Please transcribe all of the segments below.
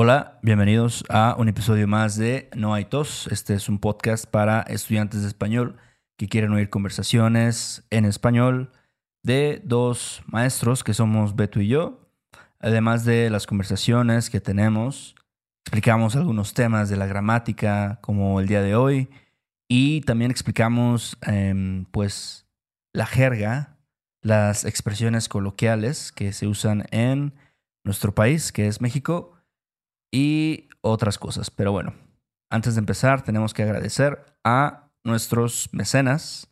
Hola, bienvenidos a un episodio más de No hay tos. Este es un podcast para estudiantes de español que quieren oír conversaciones en español de dos maestros que somos Beto y yo. Además de las conversaciones que tenemos, explicamos algunos temas de la gramática como el día de hoy y también explicamos em, pues la jerga, las expresiones coloquiales que se usan en nuestro país, que es México y otras cosas. Pero bueno, antes de empezar tenemos que agradecer a nuestros mecenas.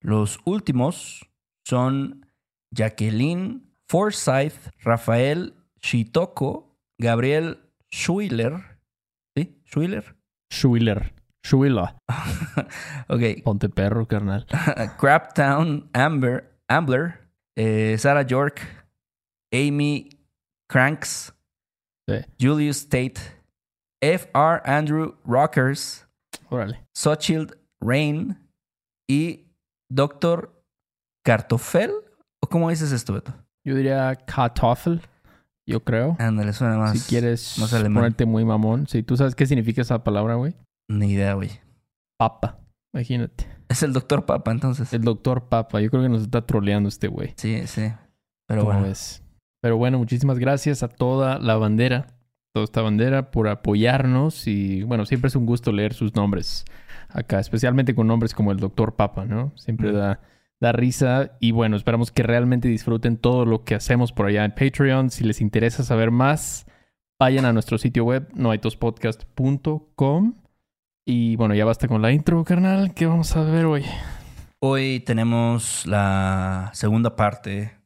Los últimos son Jacqueline Forsyth, Rafael Shitoko, Gabriel Schuyler. ¿Sí? ¿Schuyler? Schuyler. Schuyler. ok. Ponte perro, carnal. Craptown Amber, Ambler, eh, Sarah York, Amy Cranks, Julius Tate, F.R. Andrew Rockers, Órale. Sochild Rain y Dr. Kartoffel. ¿O cómo dices esto, Beto? Yo diría Kartoffel, yo creo. Ándale, suena más. si quieres más ponerte muy mamón. Si tú sabes qué significa esa palabra, güey. Ni idea, güey. Papa. Imagínate. Es el doctor Papa, entonces. El doctor Papa. Yo creo que nos está troleando este güey. Sí, sí. Pero ¿Cómo bueno. ves? Pero bueno, muchísimas gracias a toda la bandera, toda esta bandera por apoyarnos y bueno, siempre es un gusto leer sus nombres acá, especialmente con nombres como el Doctor Papa, ¿no? Siempre Mm. da, da risa y bueno, esperamos que realmente disfruten todo lo que hacemos por allá en Patreon. Si les interesa saber más, vayan a nuestro sitio web noaitospodcast.com y bueno, ya basta con la intro, carnal. ¿Qué vamos a ver hoy? Hoy tenemos la segunda parte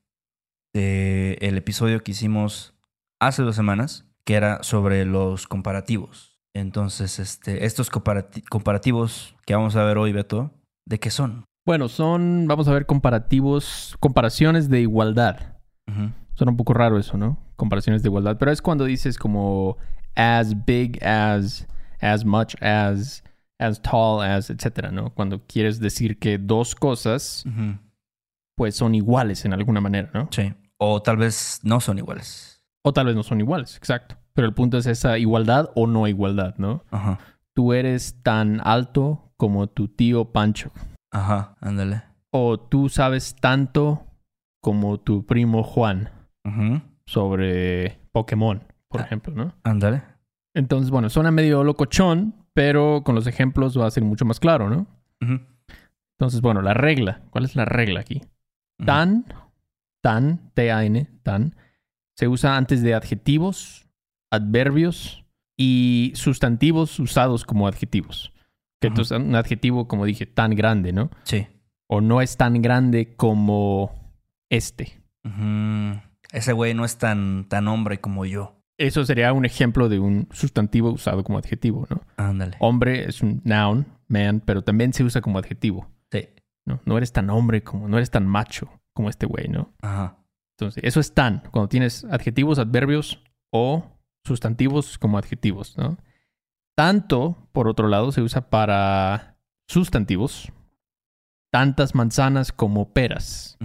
del episodio que hicimos hace dos semanas, que era sobre los comparativos. Entonces, este, estos comparati- comparativos que vamos a ver hoy, Beto, ¿de qué son? Bueno, son, vamos a ver comparativos, comparaciones de igualdad. Ujú. Suena un poco raro eso, ¿no? Comparaciones de igualdad. Pero es cuando dices como as big as, as much as, as tall as, etcétera, ¿no? Cuando quieres decir que dos cosas, pues son iguales en alguna manera, ¿no? Sí. O tal vez no son iguales. O tal vez no son iguales, exacto. Pero el punto es esa igualdad o no igualdad, ¿no? Ajá. Tú eres tan alto como tu tío Pancho. Ajá, ándale. O tú sabes tanto como tu primo Juan Ujú. sobre Pokémon, por Ah. ejemplo, ¿no? Ándale. Entonces, bueno, suena medio locochón, pero con los ejemplos va a ser mucho más claro, ¿no? Ujú. Entonces, bueno, la regla. ¿Cuál es la regla aquí? Tan, tan, T-A-N, tan, se usa antes de adjetivos, adverbios y sustantivos usados como adjetivos. Que entonces, un adjetivo, como dije, tan grande, ¿no? Sí. O no es tan grande como este. Ese güey no es tan, tan hombre como yo. Eso sería un ejemplo de un sustantivo usado como adjetivo, ¿no? Ándale. Hombre es un noun, man, pero también se usa como adjetivo. Sí. ¿no? No eres tan hombre como, no eres tan macho como este güey, ¿no? Ajá. Entonces, eso es tan, cuando tienes adjetivos, adverbios o sustantivos como adjetivos, ¿no? Tanto, por otro lado, se usa para sustantivos, tantas manzanas como peras.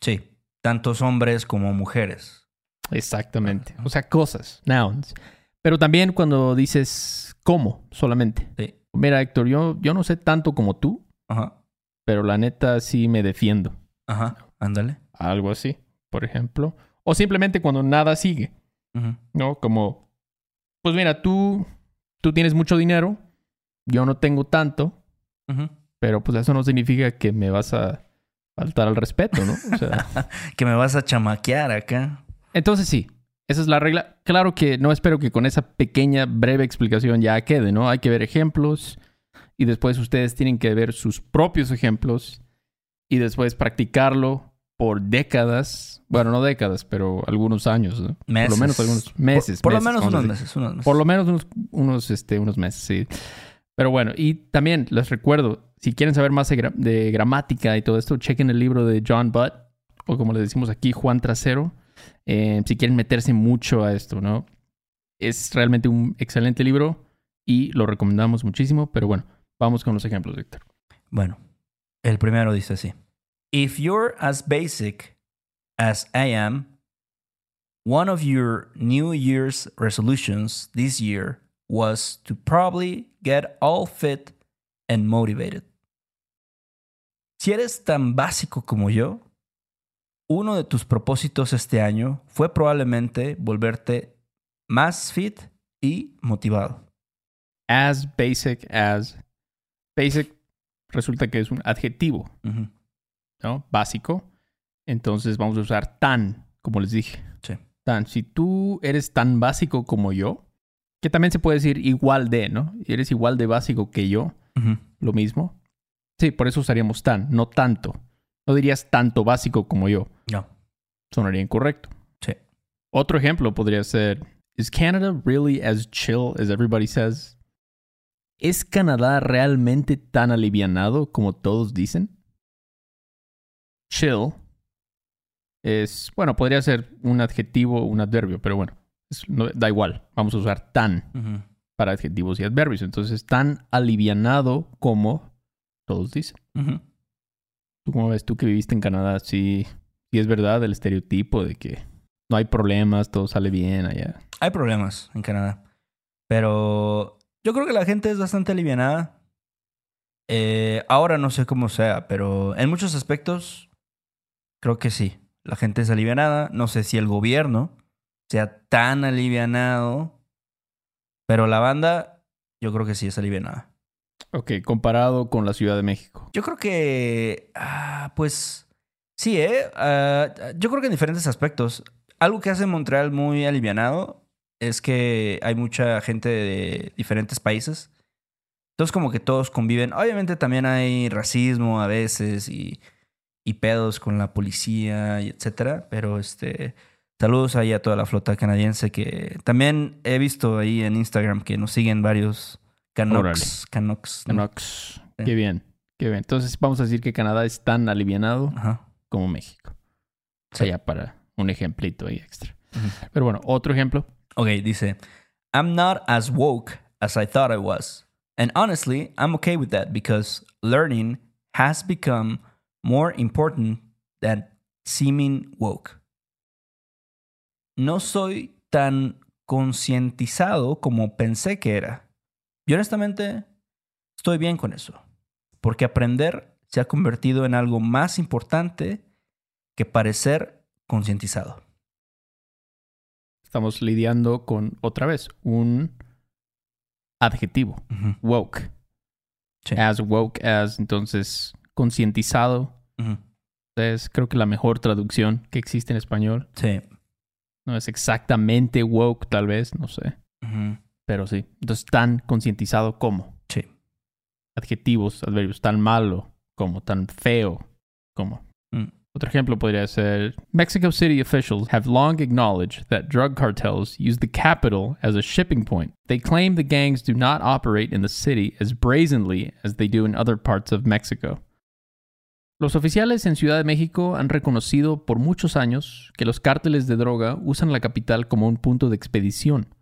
Sí. Tantos hombres como mujeres. Exactamente. O sea, cosas, nouns. Pero también cuando dices cómo solamente. Sí. Mira, Héctor, yo, yo no sé tanto como tú, Ajá. pero la neta sí me defiendo. Ajá. Ándale. Algo así, por ejemplo. O simplemente cuando nada sigue. ¿no? Como, pues mira, tú, tú tienes mucho dinero, yo no tengo tanto, pero pues eso no significa que me vas a faltar al respeto, ¿no? O sea, Que me vas a chamaquear acá. entonces sí, esa es la regla. Claro que no espero que con esa pequeña, breve explicación ya quede, ¿no? Hay que ver ejemplos y después ustedes tienen que ver sus propios ejemplos y después practicarlo por décadas. Bueno, no décadas, pero algunos años, ¿no? Meses. Por lo menos algunos meses. Por, por meses, lo menos unos meses, unos meses. Por lo menos unos, unos, este, unos meses, sí. Pero bueno, y también les recuerdo, si quieren saber más de, gra- de gramática y todo esto, chequen el libro de John Butt, o como le decimos aquí, Juan Trasero, eh, si quieren meterse mucho a esto, ¿no? Es realmente un excelente libro y lo recomendamos muchísimo, pero bueno, vamos con los ejemplos, Víctor. Bueno, el primero dice así. If you're as basic as I am, one of your New Year's resolutions this year was to probably get all fit and motivated. Si eres tan básico como yo, uno de tus propósitos este año fue probablemente volverte más fit y motivado. As basic as. Basic resulta que es un adjetivo. ¿No? Básico. Entonces vamos a usar tan, como les dije. Sí. Tan. Si tú eres tan básico como yo, que también se puede decir igual de, ¿no? Y eres igual de básico que yo, lo mismo. Sí, por eso usaríamos tan, no tanto. No dirías tanto básico como yo. No. Sonaría incorrecto. Sí. Otro ejemplo podría ser: ¿Is Canada really as chill as everybody says? ¿Es Canadá realmente tan alivianado como todos dicen? Chill es, bueno, podría ser un adjetivo o un adverbio, pero bueno, es- no- da igual. Vamos a usar tan para adjetivos y adverbios. Entonces, tan alivianado como todos dicen. ¿Tú cómo ves? Tú que viviste en Canadá, sí, sí es verdad el estereotipo de que no hay problemas, todo sale bien allá. Hay problemas en Canadá. Pero yo creo que la gente es bastante alivianada. Eh, ahora no sé cómo sea, pero en muchos aspectos creo que sí. La gente es alivianada. No sé si el gobierno sea tan alivianado. Pero la banda, yo creo que sí es alivianada. Ok, comparado con la Ciudad de México. Yo creo que, ah, pues, sí, ¿eh? Ah, yo creo que en diferentes aspectos. Algo que hace Montreal muy alivianado es que hay mucha gente de diferentes países. Entonces como que todos conviven. Obviamente también hay racismo a veces y, y pedos con la policía y etcétera. Pero este, saludos ahí a toda la flota canadiense que también he visto ahí en Instagram que nos siguen varios Canucks. Canucks. ¿no? Canucks. Sí. Qué bien, qué bien. Entonces vamos a decir que Canadá es tan alivianado Ajá. como México. O Sí. sea, ya para un ejemplito ahí extra. Pero bueno, otro ejemplo. Ok, dice, I'm not as woke as I thought I was. And honestly, I'm okay with that because learning has become more important than seeming woke. No soy tan concientizado como pensé que era. Y honestamente, estoy bien con eso. Porque aprender se ha convertido en algo más importante que parecer concientizado. Estamos lidiando con, otra vez, un adjetivo. Woke. Sí. As woke as, entonces, concientizado. Es creo que la mejor traducción que existe en español. Sí. No es exactamente woke, tal vez, no sé. Pero sí. Entonces, tan concientizado como. Sí. Adjetivos, adverbios, tan malo como, tan feo como. Mm. Otro ejemplo podría ser Mexico City officials have long acknowledged that drug cartels use the capital as a shipping point. They claim the gangs do not operate in the city as brazenly as they do in other parts of Mexico. Los oficiales en Ciudad de México han reconocido por muchos años que los cárteles de droga usan la capital como un punto de expedición,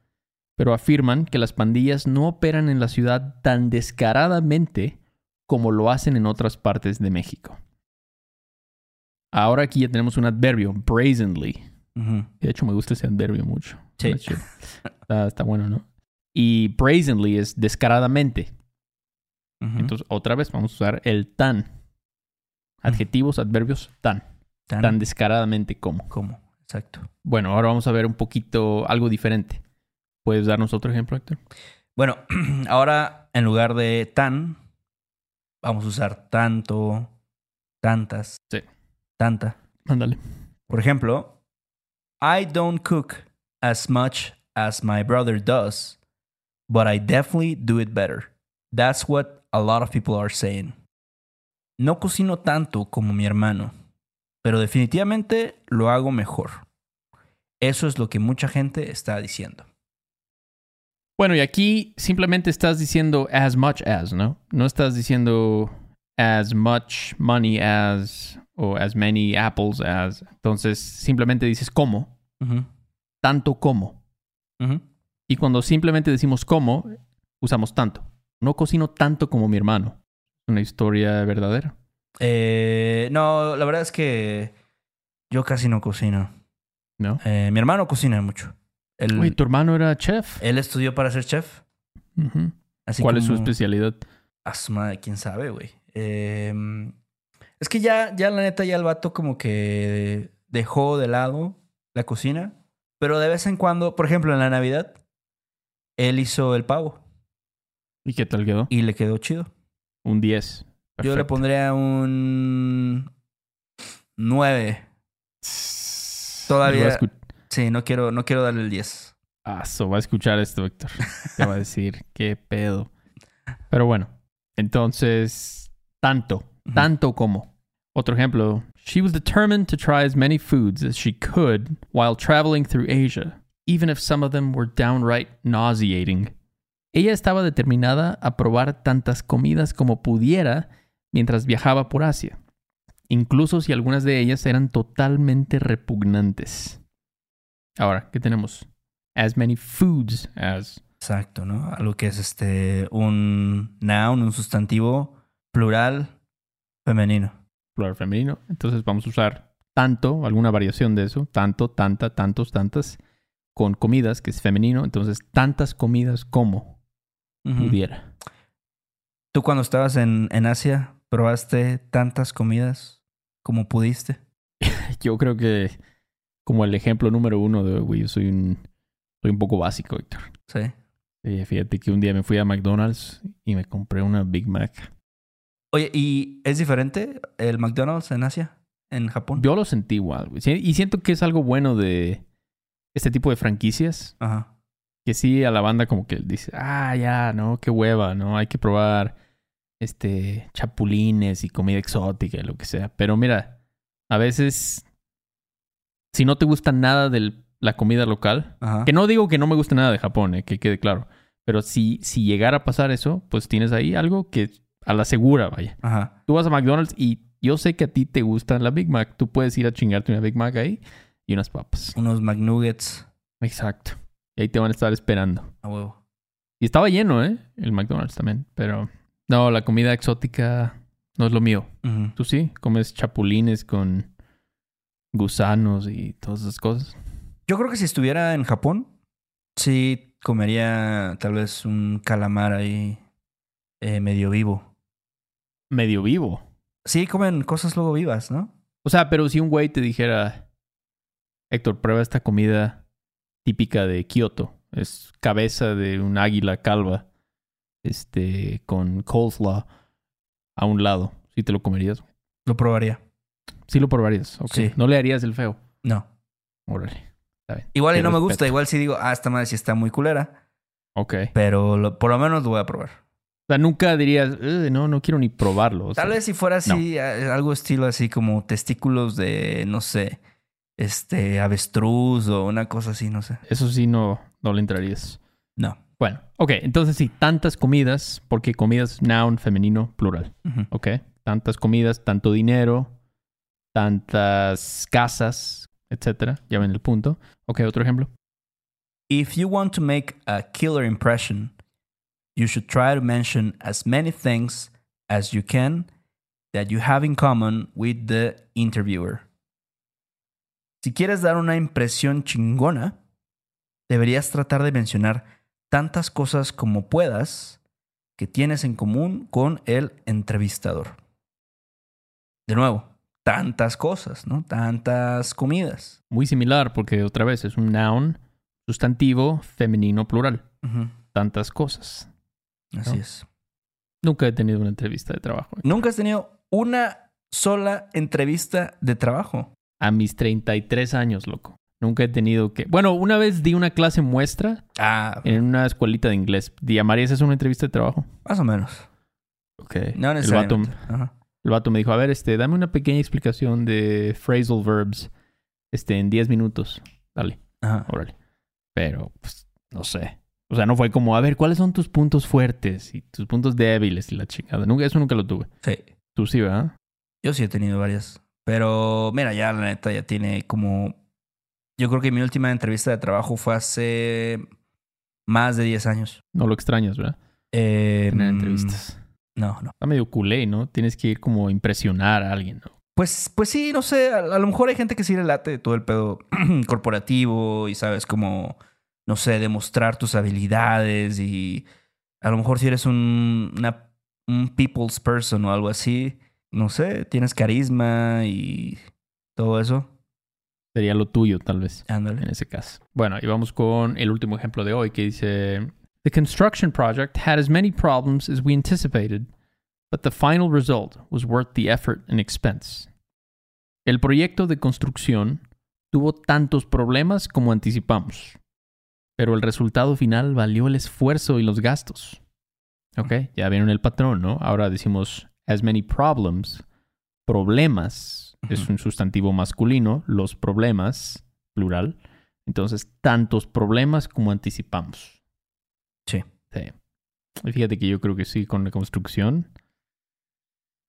pero afirman que las pandillas no operan en la ciudad tan descaradamente como lo hacen en otras partes de México. Ahora aquí ya tenemos un adverbio, brazenly. De hecho, me gusta ese adverbio mucho. Sí. Está. Está, bueno, ¿no? Y brazenly es descaradamente. Entonces, otra vez vamos a usar el tan. Adjetivos, adverbios, tan. Tan- Tan descaradamente como. ¿Cómo? Exacto. Bueno, ahora vamos a ver un poquito algo diferente. ¿Puedes darnos otro ejemplo, Héctor? Bueno, ahora en lugar de tan, vamos a usar tanto, tantas. Sí. Tanta. Ándale. Por ejemplo, I don't cook as much as my brother does, but I definitely do it better. That's what a lot of people are saying. No cocino tanto como mi hermano, pero definitivamente lo hago mejor. Eso es lo que mucha gente está diciendo. Bueno, y aquí simplemente estás diciendo as much as, ¿no? No estás diciendo as much money as o as many apples as. Entonces, simplemente dices como, Ujú, tanto como. Y cuando simplemente decimos como, usamos tanto. No cocino tanto como mi hermano. Una historia verdadera. Eh, no, la verdad es que yo casi no cocino. ¿No? Eh, mi hermano cocina mucho. Él, Oye, tu hermano era chef. él estudió para ser chef. Así ¿Cuál es su especialidad? A su madre, quién sabe, güey. Eh, es que ya, ya la neta, ya el vato como que dejó de lado la cocina. Pero de vez en cuando, por ejemplo, en la Navidad, él hizo el pavo ¿Y qué tal quedó? y le quedó chido. Un 10. Yo le pondría un 9. Todavía- Sí, no quiero, no quiero darle el 10. Ah, so, va a escuchar esto, Héctor. Te va a decir, qué pedo. Pero bueno, entonces, tanto, tanto como. Otro ejemplo. She was determined to try as many foods as she could while traveling through Asia, even if some of them were downright nauseating. Ella estaba determinada a probar tantas comidas como pudiera mientras viajaba por Asia, incluso si algunas de ellas eran totalmente repugnantes. Ahora, ¿qué tenemos? As many foods as. Exacto, ¿no? Algo que es este un noun, un sustantivo plural femenino. plural femenino. Entonces vamos a usar tanto, alguna variación de eso, tanto, tanta, tantos, tantas, con comidas, que es femenino. Entonces, tantas comidas como Ujú. pudiera. ¿Tú cuando estabas en, en Asia probaste tantas comidas como pudiste? Yo creo que como el ejemplo número uno de, güey, yo soy un, soy un poco básico, Héctor. Sí. Fíjate que un día me fui a McDonald's y me compré una Big Mac. Oye, ¿y es diferente el McDonald's en Asia? ¿En Japón? Yo lo sentí igual, güey. Y siento que es algo bueno de este tipo de franquicias. Ajá. Que sí a la banda como que dice, ah, ya, no, qué hueva, ¿no? Hay que probar este chapulines y comida exótica y lo que sea. Pero mira, a veces, si no te gusta nada de la comida local, Ajá. que no digo que no me guste nada de Japón, eh, que quede claro, pero si, si llegara a pasar eso, pues tienes ahí algo que a la segura, vaya. Ajá. Tú vas a McDonald's y yo sé que a ti te gusta la Big Mac, tú puedes ir a chingarte una Big Mac ahí y unas papas. Unos McNuggets Exacto. Y ahí te van a estar esperando. a huevo. Y estaba lleno, ¿eh? El McDonald's también. Pero no, la comida exótica no es lo mío. ¿Tú sí? ¿Comes chapulines con gusanos y todas esas cosas? Yo creo que si estuviera en Japón, sí comería tal vez un calamar ahí eh, medio vivo. Medio vivo. Sí, comen cosas luego vivas, ¿no? O sea, pero si un güey te dijera, Héctor, prueba esta comida típica de Kioto. Es cabeza de un águila calva, este, con coleslaw a un lado. ¿Sí te lo comerías? Lo probaría. Sí lo probarías. ok. Sí. No le harías el feo. No. Órale. Está bien. Igual y no me gusta. Igual sí digo, ah, esta madre sí está muy culera. Ok. Pero lo- por lo menos lo voy a probar. O sea, nunca dirías, "Ugh, no, no quiero ni probarlo. O Tal sea, vez si fuera así, eh, algo estilo así como testículos de, no sé, este, avestruz o una cosa así, no sé. Eso sí no, no le entrarías. No. Bueno, ok, entonces sí, tantas comidas, porque comidas noun femenino plural, Ujú. ok. Tantas comidas, tanto dinero, tantas casas, etcétera. Ya ven el punto. Ok, otro ejemplo. If you want to make a killer impression, you should try to mention as many things as you can that you have in common with the interviewer. Si quieres dar una impresión chingona, deberías tratar de mencionar tantas cosas como puedas que tienes en común con el entrevistador. De nuevo, tantas cosas, ¿no? Tantas comidas. Muy similar, porque otra vez es un noun, sustantivo, femenino plural. Tantas cosas. Así es. Nunca he tenido una entrevista de trabajo. Nunca has tenido una sola entrevista de trabajo. A mis 33 años, loco. Nunca he tenido que... Bueno, una vez di una clase muestra Ah, en una escuelita de inglés. ¿Llamarías eso una entrevista de trabajo? más o menos. Ok. No el, vato. Ajá. el vato me dijo, a ver, este, dame una pequeña explicación de phrasal verbs este, en 10 minutos. Dale, Ajá. órale. Pero, pues, no sé. O sea, no fue como, a ver, ¿cuáles son tus puntos fuertes y tus puntos débiles y la chingada? Nunca, eso nunca lo tuve. Sí. Tú sí, ¿verdad? Yo sí he tenido varias. Pero mira, ya la neta ya tiene como... Yo creo que mi última entrevista de trabajo fue hace más de 10 años. No lo extrañas, ¿verdad? Eh, Tener entrevistas. No, no. Está medio culé, ¿no? Tienes que ir como a impresionar a alguien, ¿no? Pues, pues sí, no sé, a, a lo mejor hay gente que sí le late todo el pedo corporativo y sabes cómo, no sé, demostrar tus habilidades y a lo mejor si eres un, una, un people's person o algo así, no sé, tienes carisma y todo eso. Sería lo tuyo, tal vez, Ándale. en ese caso. Bueno, y vamos con el último ejemplo de hoy que dice: The construction project had as many problems as we anticipated, but the final result was worth the effort and expense. El proyecto de construcción tuvo tantos problemas como anticipamos, pero el resultado final valió el esfuerzo y los gastos. Ok, ya vieron el patrón, ¿no? Ahora decimos as many problems, problemas, es un sustantivo masculino, los problemas, plural. Entonces, tantos problemas como anticipamos. Sí. Sí. Y fíjate que yo creo que sí, con la construcción.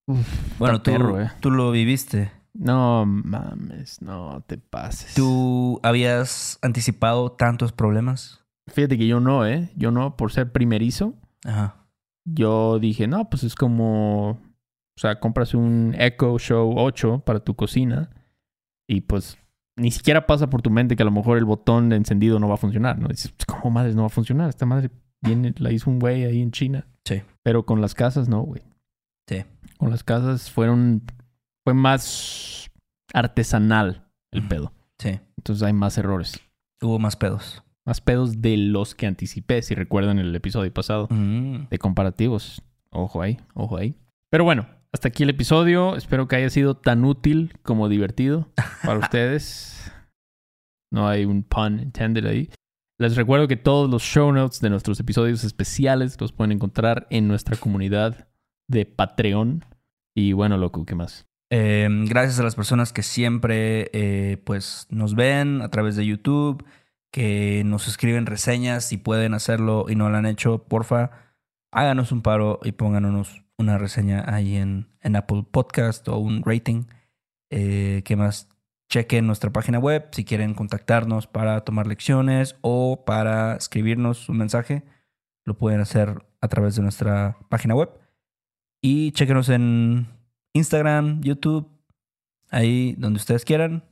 Uf, Bueno, está tú, perro, eh. tú lo viviste. No mames, no te pases. ¿Tú habías anticipado tantos problemas? Fíjate que yo no, ¿eh? Yo no, por ser primerizo, Ajá. yo dije, no, pues es como, o sea, compras un Echo Show 8 para tu cocina y pues ni siquiera pasa por tu mente que a lo mejor el botón de encendido no va a funcionar, ¿no? Dices, ¿cómo madres no va a funcionar? Esta madre viene, la hizo un güey ahí en China. Sí. Pero con las casas no, güey. Sí. Con las casas fueron, fue más artesanal el pedo. Sí. Entonces hay más errores. Hubo más pedos. Más pedos de los que anticipé, si recuerdan el episodio pasado. Mm. de comparativos. Ojo ahí, ojo ahí. Pero bueno, hasta aquí el episodio. Espero que haya sido tan útil como divertido para ustedes. No hay un pun intended ahí. Les recuerdo que todos los show notes de nuestros episodios especiales los pueden encontrar en nuestra comunidad de Patreon. Y bueno, loco, ¿qué más? Eh, gracias a las personas que siempre eh, pues nos ven a través de YouTube, que nos escriben reseñas, si pueden hacerlo y no lo han hecho, porfa, háganos un paro y pónganos una reseña ahí en, en Apple Podcast o un rating. Eh, ¿Qué más? Chequen nuestra página web si quieren contactarnos para tomar lecciones o para escribirnos un mensaje. Lo pueden hacer a través de nuestra página web. Y chequenos en Instagram, YouTube, ahí donde ustedes quieran.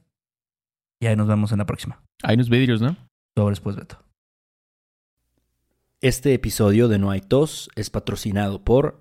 Y ahí nos vemos en la próxima. Hay unos vidrios, ¿no? Sobres pues, Beto. Este episodio de No hay tos es patrocinado por